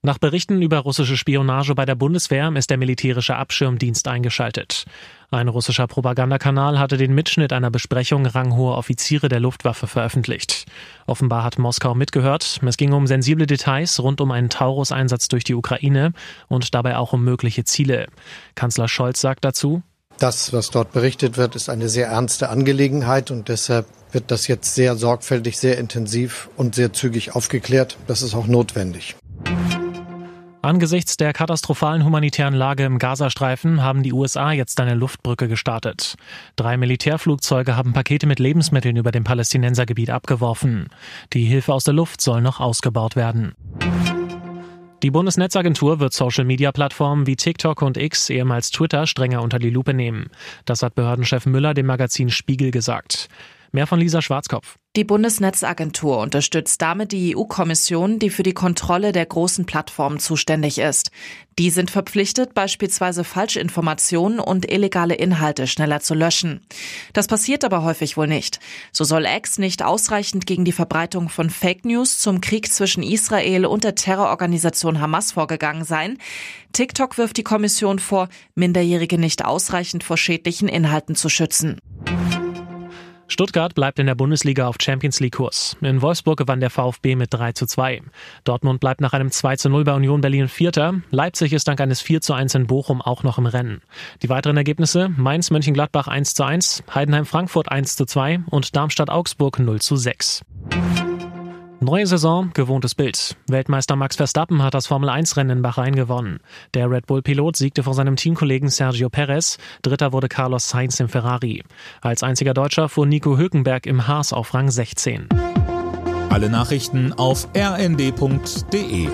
Nach Berichten über russische Spionage bei der Bundeswehr ist der militärische Abschirmdienst eingeschaltet. Ein russischer Propagandakanal hatte den Mitschnitt einer Besprechung ranghoher Offiziere der Luftwaffe veröffentlicht. Offenbar hat Moskau mitgehört. Es ging um sensible Details rund um einen Taurus-Einsatz durch die Ukraine und dabei auch um mögliche Ziele. Kanzler Scholz sagt dazu, das, was dort berichtet wird, ist eine sehr ernste Angelegenheit und deshalb wird das jetzt sehr sorgfältig, sehr intensiv und sehr zügig aufgeklärt. Das ist auch notwendig. Angesichts der katastrophalen humanitären Lage im Gazastreifen haben die USA jetzt eine Luftbrücke gestartet. Drei Militärflugzeuge haben Pakete mit Lebensmitteln über dem Palästinensergebiet abgeworfen. Die Hilfe aus der Luft soll noch ausgebaut werden. Die Bundesnetzagentur wird Social-Media-Plattformen wie TikTok und X, ehemals Twitter, strenger unter die Lupe nehmen. Das hat Behördenchef Müller dem Magazin Spiegel gesagt. Mehr von Lisa Schwarzkopf. Die Bundesnetzagentur unterstützt damit die EU-Kommission, die für die Kontrolle der großen Plattformen zuständig ist. Die sind verpflichtet, beispielsweise Falschinformationen und illegale Inhalte schneller zu löschen. Das passiert aber häufig wohl nicht. So soll X nicht ausreichend gegen die Verbreitung von Fake News zum Krieg zwischen Israel und der Terrororganisation Hamas vorgegangen sein. TikTok wirft die Kommission vor, Minderjährige nicht ausreichend vor schädlichen Inhalten zu schützen. Stuttgart bleibt in der Bundesliga auf Champions League Kurs. In Wolfsburg gewann der VfB mit 3 zu 2. Dortmund bleibt nach einem 2 zu 0 bei Union Berlin Vierter. Leipzig ist dank eines 4 zu 1 in Bochum auch noch im Rennen. Die weiteren Ergebnisse Mainz Mönchengladbach 1 zu 1, Heidenheim Frankfurt 1 zu 2 und Darmstadt Augsburg 0 zu 6. Neue Saison, gewohntes Bild. Weltmeister Max Verstappen hat das Formel-1-Rennen in Bahrain gewonnen. Der Red Bull-Pilot siegte vor seinem Teamkollegen Sergio Perez. Dritter wurde Carlos Sainz im Ferrari. Als einziger Deutscher fuhr Nico Hülkenberg im Haas auf Rang 16. Alle Nachrichten auf rnd.de